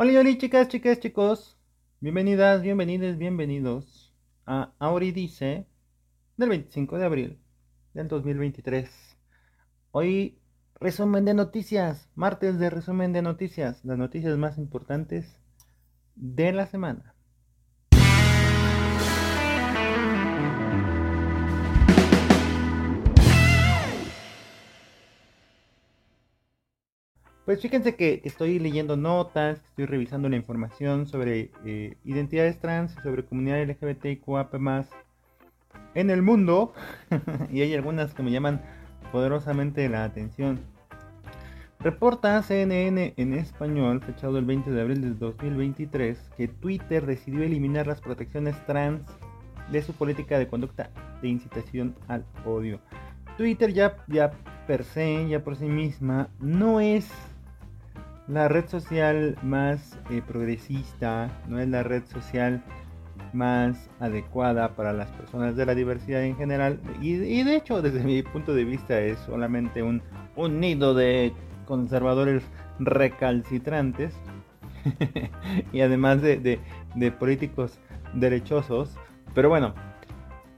Hola, hola, chicas, chicas, chicos. Bienvenidas, bienvenidos, bienvenidos a Auridice del 25 de abril del 2023. Hoy, resumen de noticias, martes de resumen de noticias, las noticias más importantes de la semana. Pues fíjense que estoy leyendo notas, estoy revisando la información sobre eh, identidades trans, sobre comunidad LGBTIQAP+, en el mundo, y hay algunas que me llaman poderosamente la atención. Reporta CNN en español, fechado el 20 de abril de 2023, que Twitter decidió eliminar las protecciones trans de su política de conducta de incitación al odio. Twitter ya, ya per se, ya por sí misma, no es la red social más eh, progresista, no es la red social más adecuada para las personas de la diversidad en general. Y, de hecho desde mi punto de vista es solamente un, un nido de conservadores recalcitrantes. Y además de, políticos derechosos. Pero bueno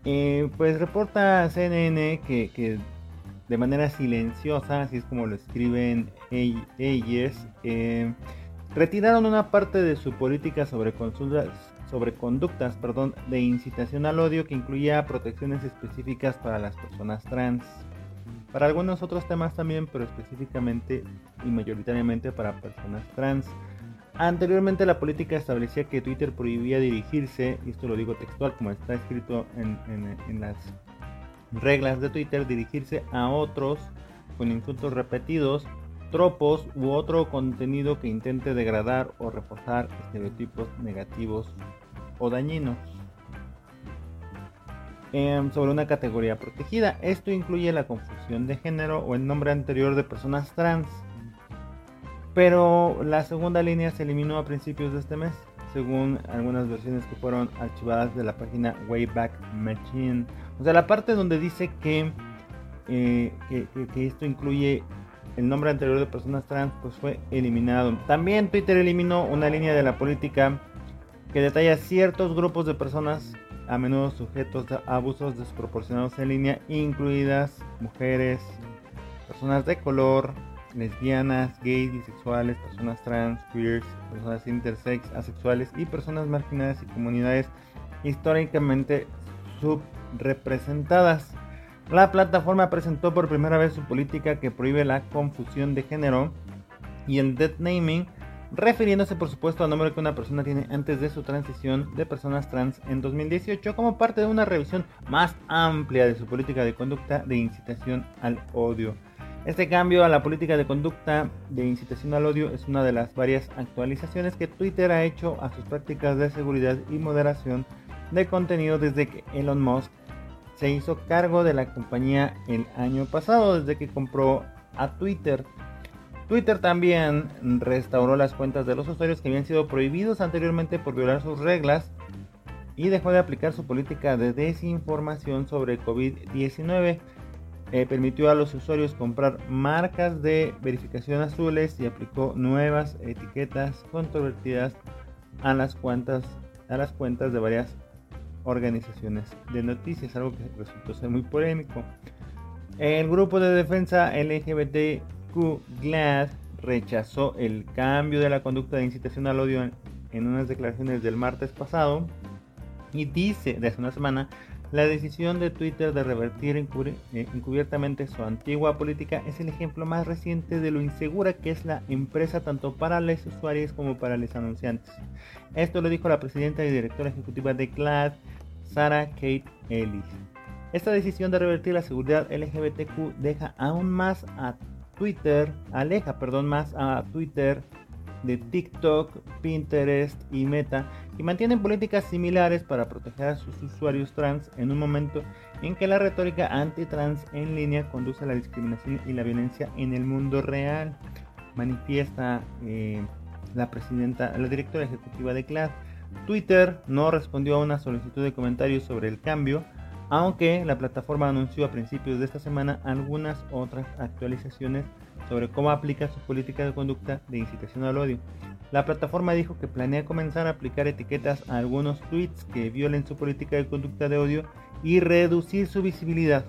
eh, pues reporta CNN que de manera silenciosa, así es como lo escriben ellos, eh, retiraron una parte de su política sobre consultas sobre conductas de incitación al odio que incluía protecciones específicas para las personas trans. Para algunos otros temas también, pero específicamente y mayoritariamente para personas trans. Anteriormente la política establecía que Twitter prohibía dirigirse, y esto lo digo textual como está escrito en, en las reglas de Twitter dirigirse a otros con insultos repetidos, tropos u otro contenido que intente degradar o reforzar estereotipos negativos o dañinos. Em, sobre una categoría protegida, esto incluye la confusión de género o el nombre anterior de personas trans. Pero la segunda línea se eliminó a principios de este mes, según algunas versiones que fueron archivadas de la página Wayback Machine o sea, la parte donde dice que, eh, que, esto incluye el nombre anterior de personas trans, pues fue eliminado. También Twitter eliminó una línea de la política que detalla ciertos grupos de personas a menudo sujetos a abusos desproporcionados en línea, incluidas mujeres, personas de color, lesbianas, gays, bisexuales, personas trans, queers, personas intersex, asexuales y personas marginadas y comunidades históricamente sub representadas. La plataforma presentó por primera vez su política que prohíbe la confusión de género y el dead naming, refiriéndose por supuesto al nombre que una persona tiene antes de su transición de personas trans en 2018 como parte de una revisión más amplia de su política de conducta de incitación al odio. Este cambio a la política de conducta de incitación al odio es una de las varias actualizaciones que Twitter ha hecho a sus prácticas de seguridad y moderación de contenido desde que Elon Musk se hizo cargo de la compañía el año pasado, desde que compró a Twitter. Twitter también restauró las cuentas de los usuarios que habían sido prohibidos anteriormente por violar sus reglas y dejó de aplicar su política de desinformación sobre COVID-19. Eh, permitió a los usuarios comprar marcas de verificación azules y aplicó nuevas etiquetas controvertidas a las cuentas, a las cuentas de varias organizaciones de noticias, algo que resultó ser muy polémico. El grupo de defensa LGBTQ GLAD rechazó el cambio de la conducta de incitación al odio en, unas declaraciones del martes pasado y dice de hace una semana la decisión de Twitter de revertir eh, encubiertamente su antigua política es el ejemplo más reciente de lo insegura que es la empresa tanto para los usuarios como para los anunciantes. Esto lo dijo la presidenta y directora ejecutiva de GLAD, Sarah Kate Ellis. Esta decisión de revertir la seguridad LGBTQ deja aún más a Twitter, aleja, perdón, más a Twitter de TikTok, Pinterest y Meta, y mantienen políticas similares para proteger a sus usuarios trans en un momento en que la retórica anti-trans en línea conduce a la discriminación y la violencia en el mundo real, manifiesta eh, la presidenta, la directora ejecutiva de CLAD. Twitter no respondió a una solicitud de comentarios sobre el cambio, aunque la plataforma anunció a principios de esta semana algunas otras actualizaciones sobre cómo aplica su política de conducta de incitación al odio. la plataforma dijo que planea comenzar a aplicar etiquetas a algunos tweets que violen su política de conducta de odio y reducir su visibilidad,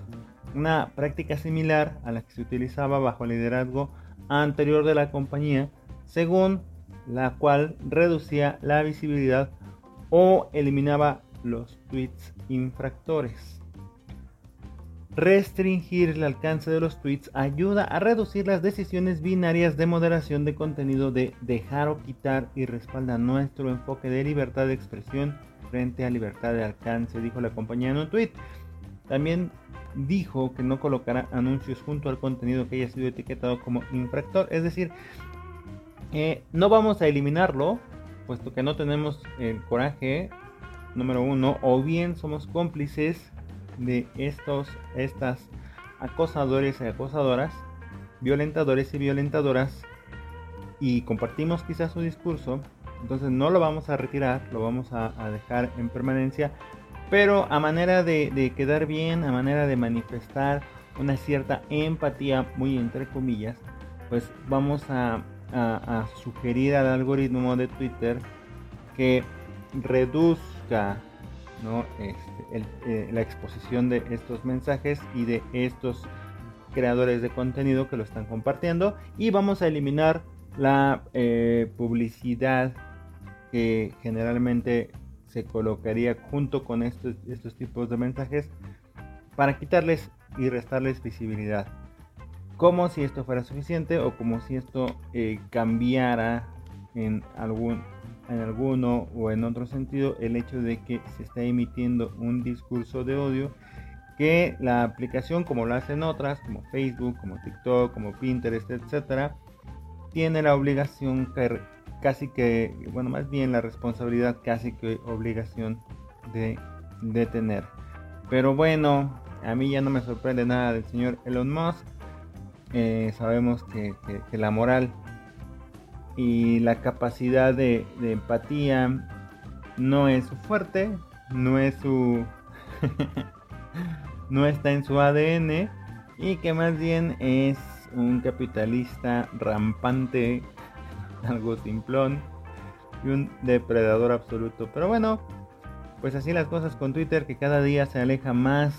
una práctica similar a la que se utilizaba bajo el liderazgo anterior de la compañía, según la cual reducía la visibilidad o eliminaba los tweets infractores. Restringir el alcance de los tweets ayuda a reducir las decisiones binarias de moderación de contenido de dejar o quitar y respalda nuestro enfoque de libertad de expresión frente a libertad de alcance, dijo la compañía en un tweet. También dijo que no colocará anuncios junto al contenido que haya sido etiquetado como infractor, es decir, eh, no vamos a eliminarlo, puesto que no tenemos el coraje, número uno, o bien somos cómplices de estos, estas acosadores y acosadoras, violentadores y violentadoras, y compartimos quizás su discurso, entonces no lo vamos a retirar, lo vamos a, dejar en permanencia, pero a manera de, quedar bien, a manera de manifestar una cierta empatía, muy entre comillas, pues vamos a, sugerir al algoritmo de Twitter que reduzca ¿no? Este, eh, la exposición de estos mensajes y de estos creadores de contenido que lo están compartiendo y vamos a eliminar la eh, publicidad que generalmente se colocaría junto con estos, estos tipos de mensajes para quitarles y restarles visibilidad como si esto fuera suficiente o como si esto eh, cambiara en algún en alguno o en otro sentido el hecho de que se está emitiendo un discurso de odio que la aplicación como lo hacen otras como Facebook, como TikTok, como Pinterest, etcétera, tiene la obligación casi que, bueno, más bien la responsabilidad casi que obligación de, detener Pero bueno, a mí ya no me sorprende nada del señor Elon Musk. Eh, sabemos que la moral y la capacidad de, empatía no es su fuerte, no es su no está en su ADN y que más bien es un capitalista rampante, algo simplón y un depredador absoluto. Pero bueno, pues así las cosas con Twitter que cada día se aleja más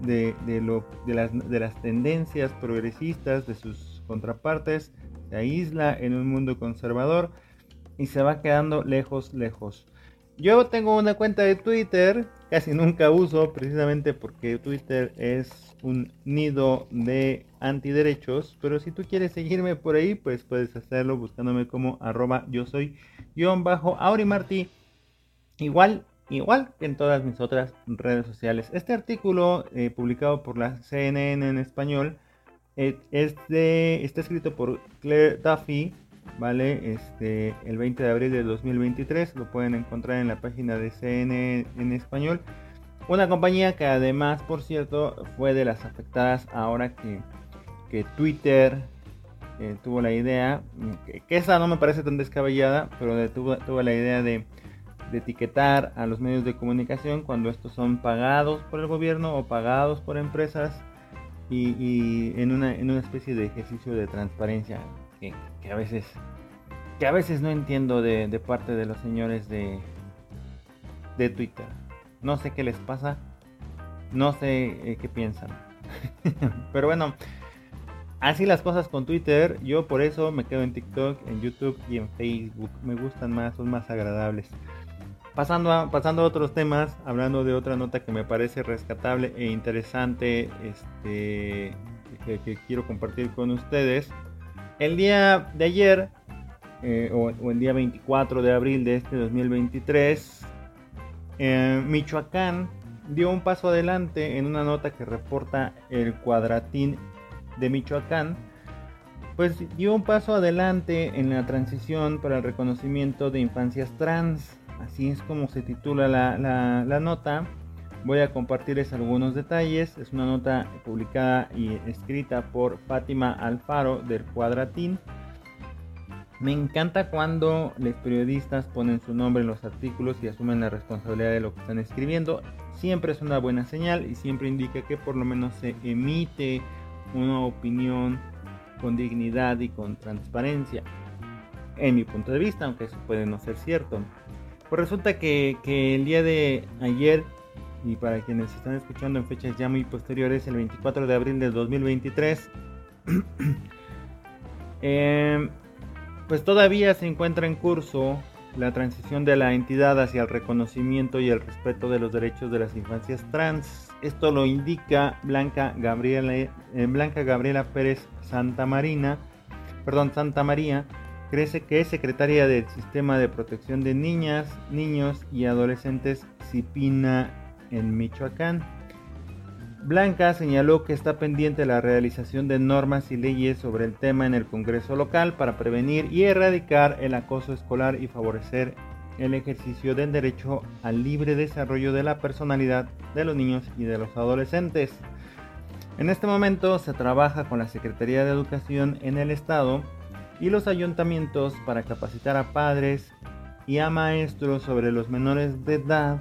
de, lo, de, las, de las tendencias progresistas de sus contrapartes se aísla en un mundo conservador y se va quedando lejos, lejos. Yo tengo una cuenta de Twitter, casi nunca uso precisamente porque Twitter es un nido de antiderechos, pero si tú quieres seguirme por ahí, pues puedes hacerlo buscándome como arroba yo soy guion bajo Aurimarty. Igual, igual que en todas mis otras redes sociales. Este artículo eh, publicado por la CNN en español este está escrito por Claire Duffy, ¿vale? Este, el 20 de abril de 2023, lo pueden encontrar en la página de CNN en español. Una compañía que además, por cierto, fue de las afectadas ahora que, que Twitter eh, tuvo la idea, que, esa no me parece tan descabellada, pero tuvo, tuvo, la idea de, de etiquetar a los medios de comunicación cuando estos son pagados por el gobierno o pagados por empresas y, en, una, en, una, especie de ejercicio de transparencia que, a veces que a veces no entiendo de, parte de los señores de, de Twitter. No sé qué les pasa, no sé eh, qué piensan. Pero bueno, así las cosas con Twitter. Yo por eso me quedo en TikTok, en YouTube y en Facebook. Me gustan más, son más agradables. Pasando a, pasando otros temas, hablando de otra nota que me parece rescatable e interesante, este, que, quiero compartir con ustedes. El día de ayer, eh, o, el día 24 de abril de este 2023, eh, Michoacán dio un paso adelante en una nota que reporta el cuadratín de Michoacán, pues dio un paso adelante en la transición para el reconocimiento de infancias trans Así es como se titula la, nota. Voy a compartirles algunos detalles. Es una nota publicada y escrita por Fátima Alfaro del Cuadratín. Me encanta cuando los periodistas ponen su nombre en los artículos y asumen la responsabilidad de lo que están escribiendo. Siempre es una buena señal y siempre indica que por lo menos se emite una opinión con dignidad y con transparencia. en mi punto de vista, aunque eso puede no ser cierto. Pues resulta que, el día de ayer, y para quienes están escuchando en fechas ya muy posteriores, el 24 de abril del 2023, eh, pues todavía se encuentra en curso la transición de la entidad hacia el reconocimiento y el respeto de los derechos de las infancias trans. Esto lo indica Blanca Gabriela, eh, Blanca Gabriela Pérez Santa Marina, perdón, Santa María, crece que es secretaria del Sistema de Protección de Niñas, Niños y Adolescentes CIPINA en Michoacán. Blanca señaló que está pendiente la realización de normas y leyes sobre el tema en el Congreso local para prevenir y erradicar el acoso escolar y favorecer el ejercicio del derecho al libre desarrollo de la personalidad de los niños y de los adolescentes. En este momento se trabaja con la Secretaría de Educación en el Estado y los ayuntamientos para capacitar a padres y a maestros sobre los menores de edad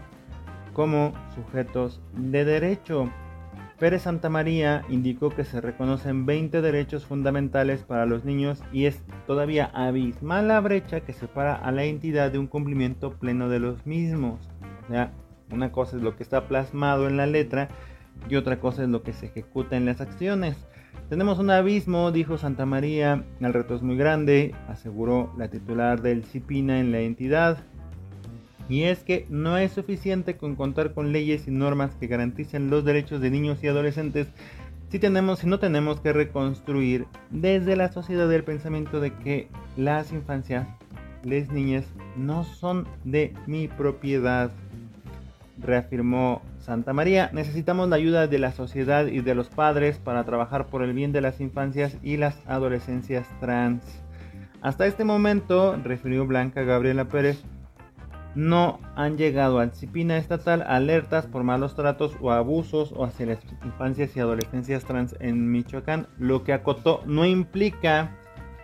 como sujetos de derecho. Pérez Santa María indicó que se reconocen 20 derechos fundamentales para los niños y es todavía abismal la brecha que separa a la entidad de un cumplimiento pleno de los mismos. O sea, una cosa es lo que está plasmado en la letra y otra cosa es lo que se ejecuta en las acciones. Tenemos un abismo, dijo Santa María, el reto es muy grande, aseguró la titular del CIPINA en la entidad. Y es que no es suficiente con contar con leyes y normas que garanticen los derechos de niños y adolescentes si tenemos si no tenemos que reconstruir desde la sociedad el pensamiento de que las infancias, las niñas no son de mi propiedad. Reafirmó Santa María, necesitamos la ayuda de la sociedad y de los padres para trabajar por el bien de las infancias y las adolescencias trans. Hasta este momento, refirió Blanca Gabriela Pérez, no han llegado al CIPINA estatal alertas por malos tratos o abusos o hacia las infancias y adolescencias trans en Michoacán, lo que acotó no implica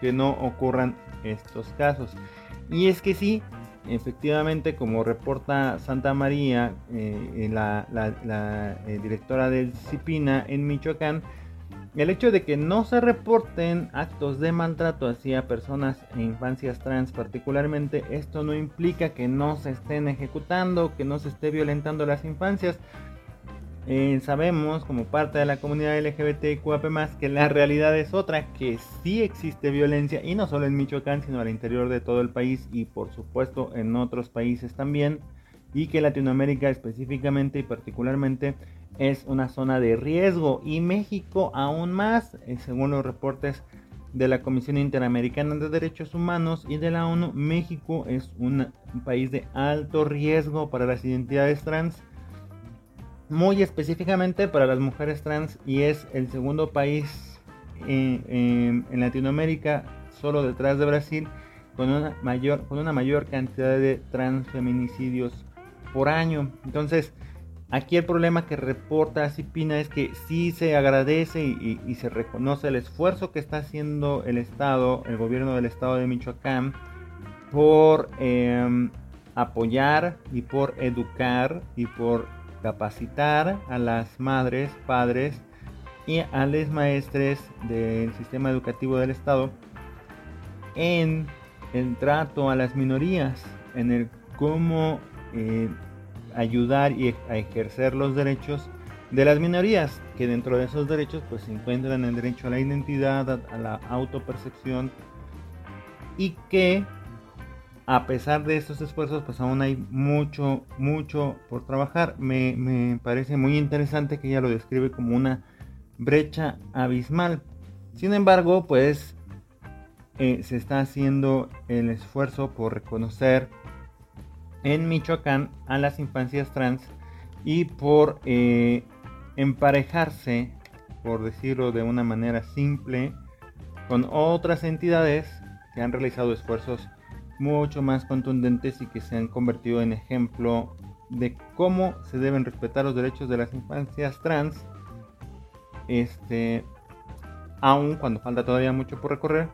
que no ocurran estos casos. Y es que sí, efectivamente, como reporta Santa María, eh, la, eh, directora del CIPINA en Michoacán, el hecho de que no se reporten actos de maltrato hacia personas e infancias trans particularmente, esto no implica que no se estén ejecutando, que no se esté violentando las infancias. Eh, sabemos como parte de la comunidad LGBTQAP+, que la realidad es otra, que sí existe violencia y no solo en Michoacán, sino al interior de todo el país y por supuesto en otros países también, y que Latinoamérica específicamente y particularmente es una zona de riesgo y México aún más, eh, según los reportes de la Comisión Interamericana de Derechos Humanos y de la ONU, México es un, país de alto riesgo para las identidades trans, muy específicamente para las mujeres trans y es el segundo país en, Latinoamérica, solo detrás de Brasil, con una mayor, con una mayor cantidad de transfeminicidios por año. Entonces, Aquí el problema que reporta Cipina es que sí se agradece y, se reconoce el esfuerzo que está haciendo el Estado, el gobierno del Estado de Michoacán, por em, apoyar y por educar y por capacitar a las madres, padres y a los maestres del sistema educativo del Estado en el trato a las minorías, en el cómo eh, ayudar y a ejercer los derechos de las minorías, que dentro de esos derechos pues se encuentran el derecho a la identidad, a, la autopercepción y que a pesar de estos esfuerzos pues aún hay mucho, mucho por trabajar. Me, parece muy interesante que ella lo describe como una brecha abismal. Sin embargo pues eh, se está haciendo el esfuerzo por reconocer en Michoacán a las infancias trans y por eh, emparejarse, por decirlo de una manera simple, con otras entidades que han realizado esfuerzos mucho más contundentes y que se han convertido en ejemplo de cómo se deben respetar los derechos de las infancias trans, este, aun cuando falta todavía mucho por recorrer,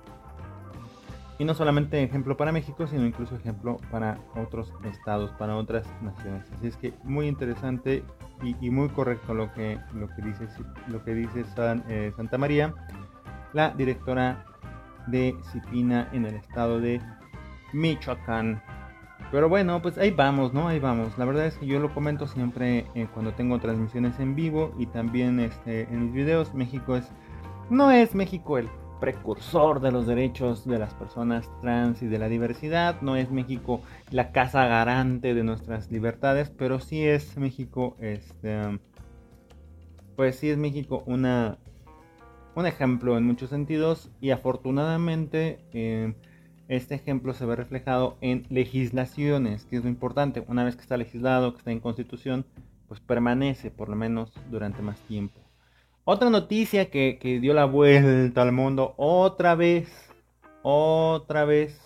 y no solamente ejemplo para México, sino incluso ejemplo para otros estados, para otras naciones. Así es que muy interesante y, muy correcto lo que, lo que dice, lo que dice eh, Santa María, la directora de CIPINA en el estado de Michoacán. Pero bueno, pues ahí vamos, ¿no? Ahí vamos. La verdad es que yo lo comento siempre eh, cuando tengo transmisiones en vivo y también este, en mis videos. México es... No es México el precursor de los derechos de las personas trans y de la diversidad. No es México la casa garante de nuestras libertades, pero sí es México, este, pues sí es México una, un ejemplo en muchos sentidos y afortunadamente eh, este ejemplo se ve reflejado en legislaciones, que es lo importante. Una vez que está legislado, que está en constitución, pues permanece por lo menos durante más tiempo. Otra noticia que, dio la vuelta al mundo, otra vez, otra vez,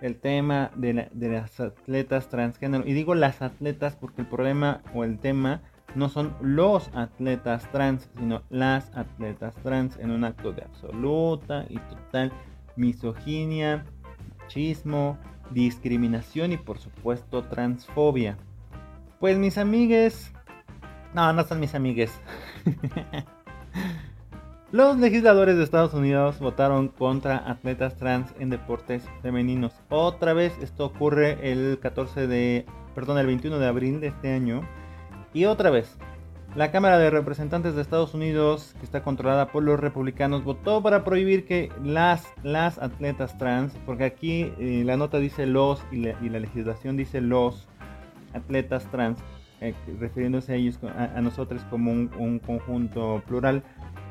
el tema de, las atletas transgénero. Y digo las atletas porque el problema o el tema no son los atletas trans, sino las atletas trans en un acto de absoluta y total misoginia, machismo, discriminación y por supuesto transfobia. Pues mis amigues... No, no son mis amigues. Los legisladores de Estados Unidos votaron contra atletas trans en deportes femeninos. Otra vez esto ocurre el 14 de, perdón, el 21 de abril de este año. Y otra vez, la Cámara de Representantes de Estados Unidos, que está controlada por los republicanos, votó para prohibir que las, las atletas trans, porque aquí eh, la nota dice los y la, legislación dice los atletas trans, eh, refiriéndose a ellos, a, nosotros como un, conjunto plural.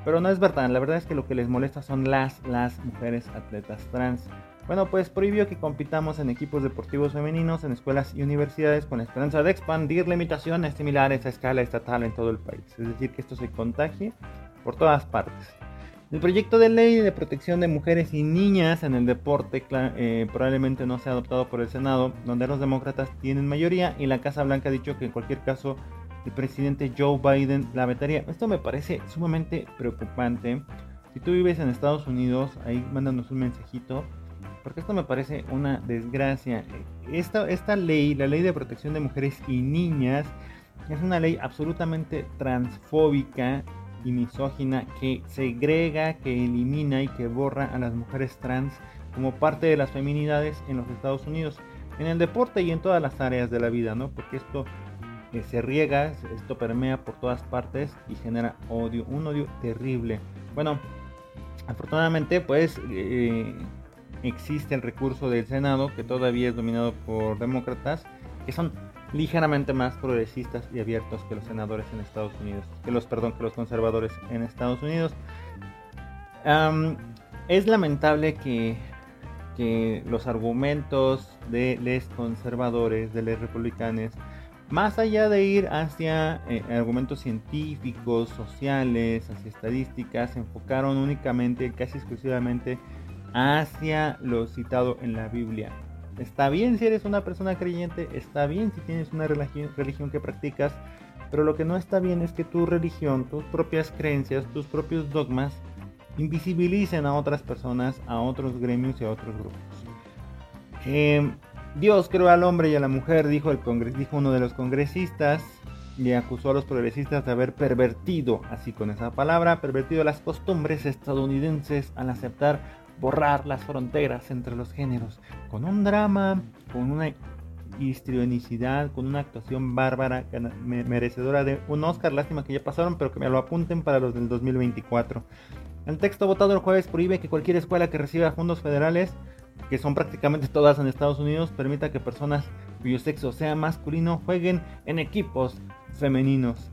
Pero no es verdad, la verdad es que lo que les molesta son las, las mujeres atletas trans. Bueno, pues prohibió que compitamos en equipos deportivos femeninos en escuelas y universidades con la esperanza de expandir limitaciones similares a escala estatal en todo el país. Es decir, que esto se contagie por todas partes. El proyecto de ley de protección de mujeres y niñas en el deporte eh, probablemente no sea adoptado por el Senado, donde los demócratas tienen mayoría y la Casa Blanca ha dicho que en cualquier caso el presidente Joe Biden la vetaría. Esto me parece sumamente preocupante. Si tú vives en Estados Unidos, ahí mándanos un mensajito, porque esto me parece una desgracia. Esta, esta ley, la ley de protección de mujeres y niñas, es una ley absolutamente transfóbica y misógina que segrega, que elimina y que borra a las mujeres trans como parte de las feminidades en los Estados Unidos, en el deporte y en todas las áreas de la vida, ¿no? Porque esto eh, se riega, esto permea por todas partes y genera odio, un odio terrible. Bueno, afortunadamente pues eh, existe el recurso del Senado que todavía es dominado por demócratas que son ligeramente más progresistas y abiertos que los senadores en Estados Unidos, que los, perdón, que los conservadores en Estados Unidos. es lamentable que, que, los argumentos de los conservadores, de los republicanos, más allá de ir hacia eh, argumentos científicos, sociales, hacia estadísticas, se enfocaron únicamente, casi exclusivamente, hacia lo citado en la Biblia. Está bien si eres una persona creyente, está bien si tienes una religión, que practicas, pero lo que no está bien es que tu religión, tus propias creencias, tus propios dogmas invisibilicen a otras personas, a otros gremios y a otros grupos. Em, Dios creó al hombre y a la mujer, dijo, el dijo uno de los congresistas, y acusó a los progresistas de haber pervertido, así con esa palabra, pervertido las costumbres estadounidenses al aceptar borrar las fronteras entre los géneros, con un drama, con una histrionicidad, con una actuación bárbara, merecedora de un Oscar, lástima que ya pasaron, pero que me lo apunten para los del 2024. El texto votado el jueves prohíbe que cualquier escuela que reciba fondos federales, que son prácticamente todas en Estados Unidos, permita que personas cuyo sexo sea masculino jueguen en equipos femeninos.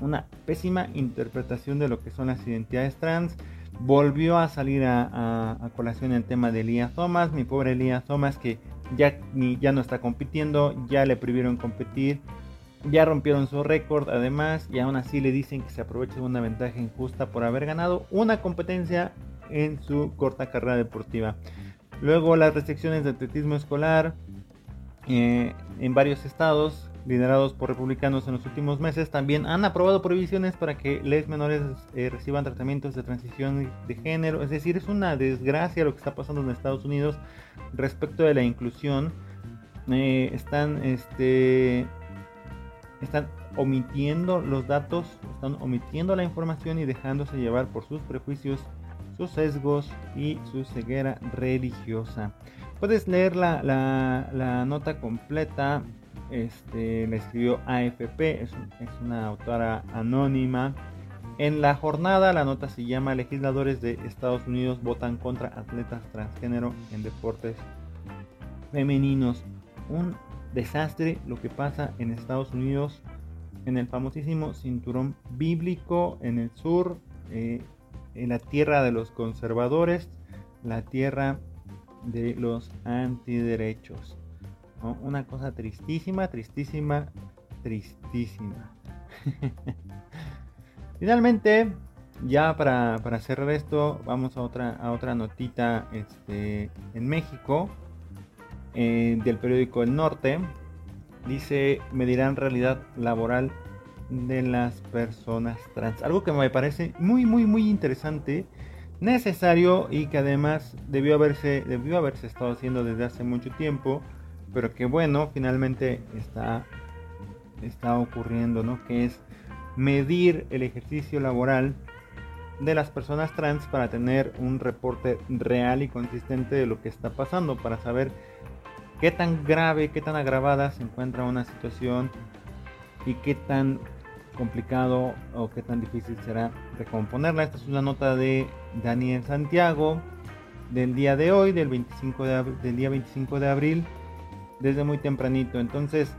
una pésima interpretación de lo que son las identidades trans, volvió a salir a, colación el tema de Elías Thomas, mi pobre Elías Thomas que ya, ya no está compitiendo, ya le prohibieron competir, ya rompieron su récord además y aún así le dicen que se aprovecha de una ventaja injusta por haber ganado una competencia en su corta carrera deportiva. Luego las restricciones de atletismo escolar eh, en varios estados liderados por republicanos en los últimos meses, también han aprobado prohibiciones para que les menores eh, reciban tratamientos de transición de género. Es decir, es una desgracia lo que está pasando en Estados Unidos respecto de la inclusión. Eh, están, este, están omitiendo los datos, están omitiendo la información y dejándose llevar por sus prejuicios, sus sesgos y su ceguera religiosa. Puedes leer la, la, nota completa. Este, la escribió AFP, es, es una autora anónima. En la jornada la nota se llama Legisladores de Estados Unidos votan contra atletas transgénero en deportes femeninos. Un desastre lo que pasa en Estados Unidos en el famosísimo cinturón bíblico en el sur, eh, en la tierra de los conservadores, la tierra de los antiderechos. Una cosa tristísima, tristísima, tristísima. Finalmente, ya para, cerrar esto, vamos a otra, a otra notita este, en México, eh, del periódico El Norte, dice medirán realidad laboral de las personas trans. Algo que me parece muy, muy, muy interesante, necesario y que además debió haberse, debió haberse estado haciendo desde hace mucho tiempo, pero que bueno, finalmente está, está ocurriendo, ¿no? Que es medir el ejercicio laboral de las personas trans para tener un reporte real y consistente de lo que está pasando, para saber qué tan grave, qué tan agravada se encuentra una situación y qué tan complicado o qué tan difícil será recomponerla. Esta es una nota de Daniel Santiago del día de hoy, del, 25 de, del día 25 de abril, desde muy tempranito. Entonces,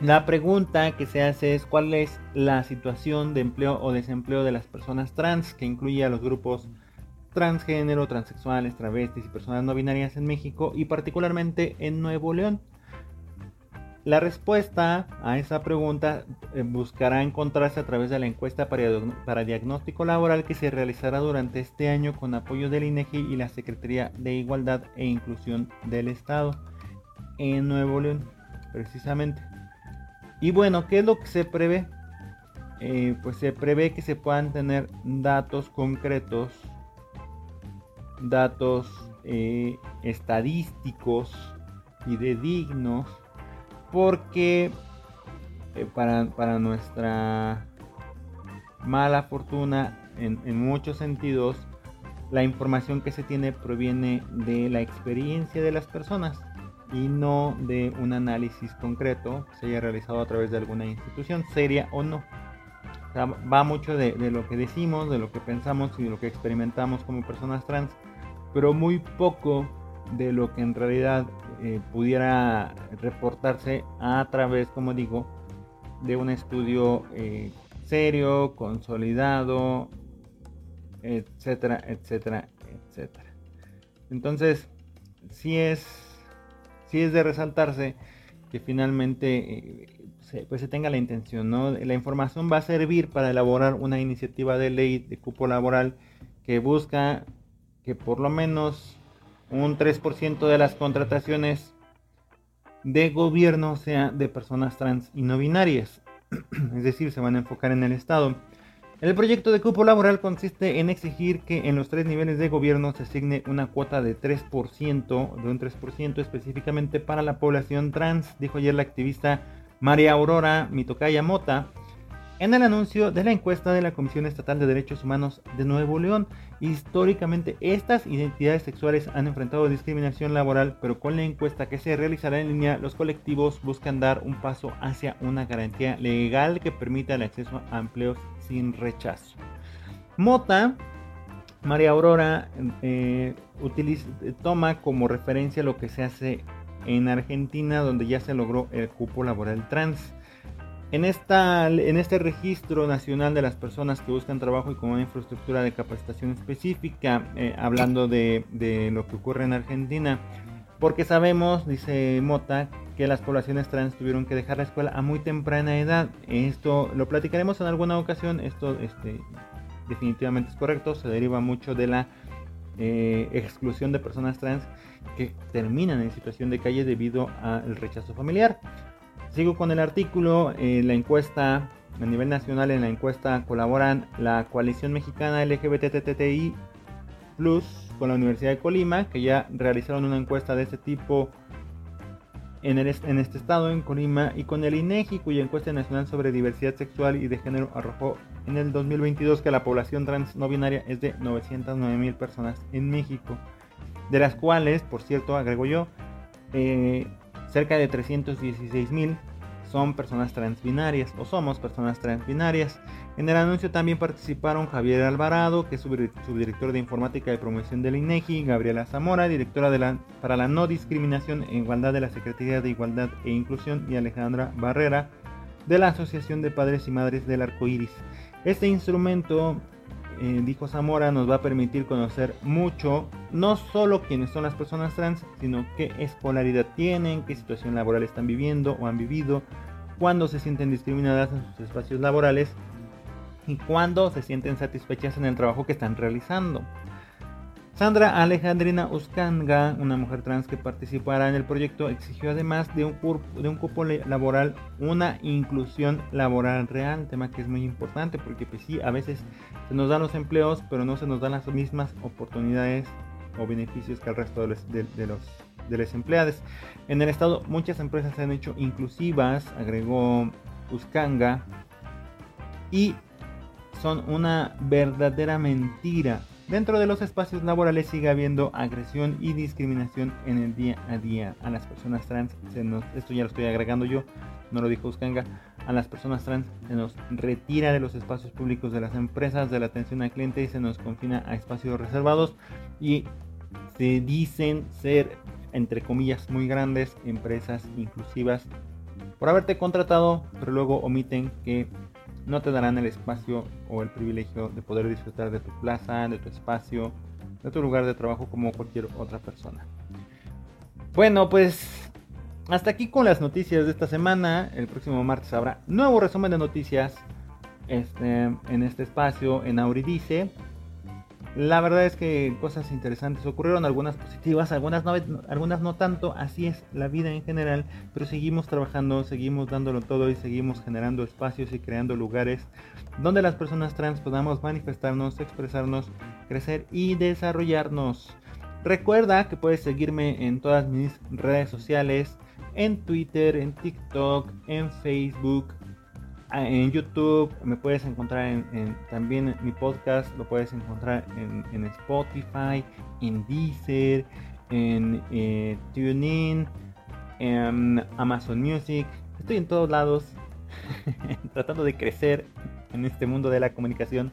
la pregunta que se hace es cuál es la situación de empleo o desempleo de las personas trans, que incluye a los grupos transgénero, transexuales, travestis y personas no binarias en México y particularmente en Nuevo León. La respuesta a esa pregunta eh, buscará encontrarse a través de la encuesta para, diagnóstico laboral que se realizará durante este año con apoyo del INEGI y la Secretaría de Igualdad e Inclusión del Estado en Nuevo León, precisamente. Y bueno, ¿qué es lo que se prevé? Eh, pues se prevé que se puedan tener datos concretos datos eh, estadísticos y de dignos porque eh, para, nuestra mala fortuna en, muchos sentidos la información que se tiene proviene de la experiencia de las personas y no de un análisis concreto que se haya realizado a través de alguna institución seria o no. va mucho de, de, lo que decimos, de lo que pensamos y de lo que experimentamos como personas trans pero muy poco de lo que en realidad eh, pudiera reportarse a través, como digo, de un estudio eh, serio, consolidado, etcétera, etcétera, etcétera. Entonces, sí es, sí es de resaltarse que finalmente eh, se, pues se tenga la intención. La información va a servir para elaborar una iniciativa de ley de cupo laboral que busca que por lo menos un 3% de las contrataciones de gobierno sea de personas trans y no binarias. es decir, se van a enfocar en el Estado. El proyecto de cupo laboral consiste en exigir que en los tres niveles de gobierno se asigne una cuota de 3%, de un 3% específicamente para la población trans, dijo ayer la activista María Aurora Mitocaya Mota, en el anuncio de la encuesta de la Comisión Estatal de Derechos Humanos de Nuevo León. Históricamente, estas identidades sexuales han enfrentado discriminación laboral, pero con la encuesta que se realizará en línea, los colectivos buscan dar un paso hacia una garantía legal que permita el acceso a empleos sin rechazo. Mota, María Aurora, eh, toma como referencia lo que se hace en Argentina, donde ya se logró el cupo laboral trans. En, esta, en este registro nacional de las personas que buscan trabajo y con una infraestructura de capacitación específica, eh, hablando de, lo que ocurre en Argentina, porque sabemos, dice Mota, que las poblaciones trans tuvieron que dejar la escuela a muy temprana edad. Esto lo platicaremos en alguna ocasión, esto este, definitivamente es correcto, se deriva mucho de la eh, exclusión de personas trans que terminan en situación de calle debido al rechazo familiar. Sigo con el artículo, en la encuesta a nivel nacional, en la encuesta colaboran la coalición mexicana LGBTTI Plus con la Universidad de Colima, que ya realizaron una encuesta de este tipo en, este estado, en Colima, y con el INEGI, cuya encuesta nacional sobre diversidad sexual y de género arrojó en el 2022 que la población trans no binaria es de 909 mil personas en México. de las cuales, por cierto, agrego yo, eh, cerca de 316 mil son personas transbinarias o somos personas transbinarias. En el anuncio también participaron Javier Alvarado, que es subdirector de informática y promoción del INEGI, Gabriela Zamora, directora de la, para la no discriminación e igualdad de la Secretaría de Igualdad e Inclusión, y Alejandra Barrera, de la Asociación de Padres y Madres del Arco Iris. Este instrumento, eh, dijo Zamora, nos va a permitir conocer mucho, no solo quiénes son las personas trans, sino qué escolaridad tienen, qué situación laboral están viviendo o han vivido, cuándo se sienten discriminadas en sus espacios laborales y cuándo se sienten satisfechas en el trabajo que están realizando. Sandra Alejandrina Uscanga, una mujer trans que participará en el proyecto, exigió además de un, de un cupo laboral una inclusión laboral real, tema que es muy importante porque pues sí, a veces se nos dan los empleos, pero no se nos dan las mismas oportunidades o beneficios que al resto de los, de, los, de los empleados. En el estado muchas empresas se han hecho inclusivas, agregó Uscanga, y son una verdadera mentira Dentro de los espacios laborales sigue habiendo agresión y discriminación en el día a día. A las personas trans, se nos, esto ya lo estoy agregando yo, no lo dijo Uskanga, a las personas trans se nos retira de los espacios públicos de las empresas, de la atención al cliente y se nos confina a espacios reservados y se dicen ser, entre comillas, muy grandes empresas inclusivas por haberte contratado, pero luego omiten que no te darán el espacio o el privilegio de poder disfrutar de tu plaza, de tu espacio, de tu lugar de trabajo como cualquier otra persona. Bueno, pues hasta aquí con las noticias de esta semana. El próximo martes habrá nuevo resumen de noticias este, en este espacio en Auridice. La verdad es que cosas interesantes ocurrieron, algunas positivas, algunas no, algunas no tanto, así es la vida en general, pero seguimos trabajando, seguimos dándolo todo y seguimos generando espacios y creando lugares donde las personas trans podamos manifestarnos, expresarnos, crecer y desarrollarnos. Recuerda que puedes seguirme en todas mis redes sociales, en Twitter, en TikTok, en Facebook, en YouTube, me puedes encontrar en, también mi podcast, lo puedes encontrar en, Spotify, en Deezer, en eh, TuneIn, en Amazon Music. Estoy en todos lados tratando de crecer en este mundo de la comunicación.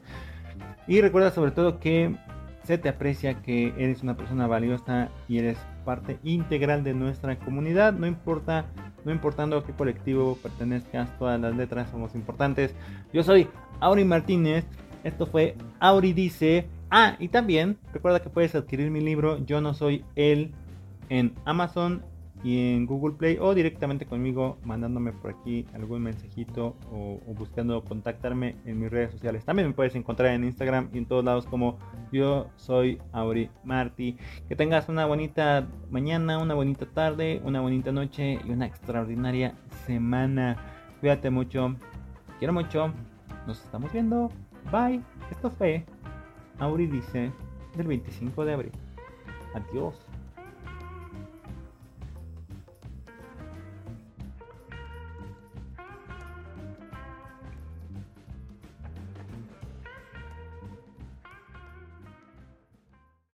Y recuerda sobre todo que se te aprecia que eres una persona valiosa y eres parte integral de nuestra comunidad, no importa no importando a qué colectivo pertenezcas, todas las letras somos importantes. Yo soy Auri Martínez, esto fue Auri Dice. Ah, y también recuerda que puedes adquirir mi libro Yo no soy él en Amazon y en Google Play o directamente conmigo mandándome por aquí algún mensajito o, buscando contactarme en mis redes sociales. También me puedes encontrar en Instagram y en todos lados como yo soy Auri Marti. Que tengas una bonita mañana, una bonita tarde, una bonita noche y una extraordinaria semana. Cuídate mucho, quiero mucho, nos estamos viendo. Bye. Esto fue Auri dice del 25 de abril. Adiós.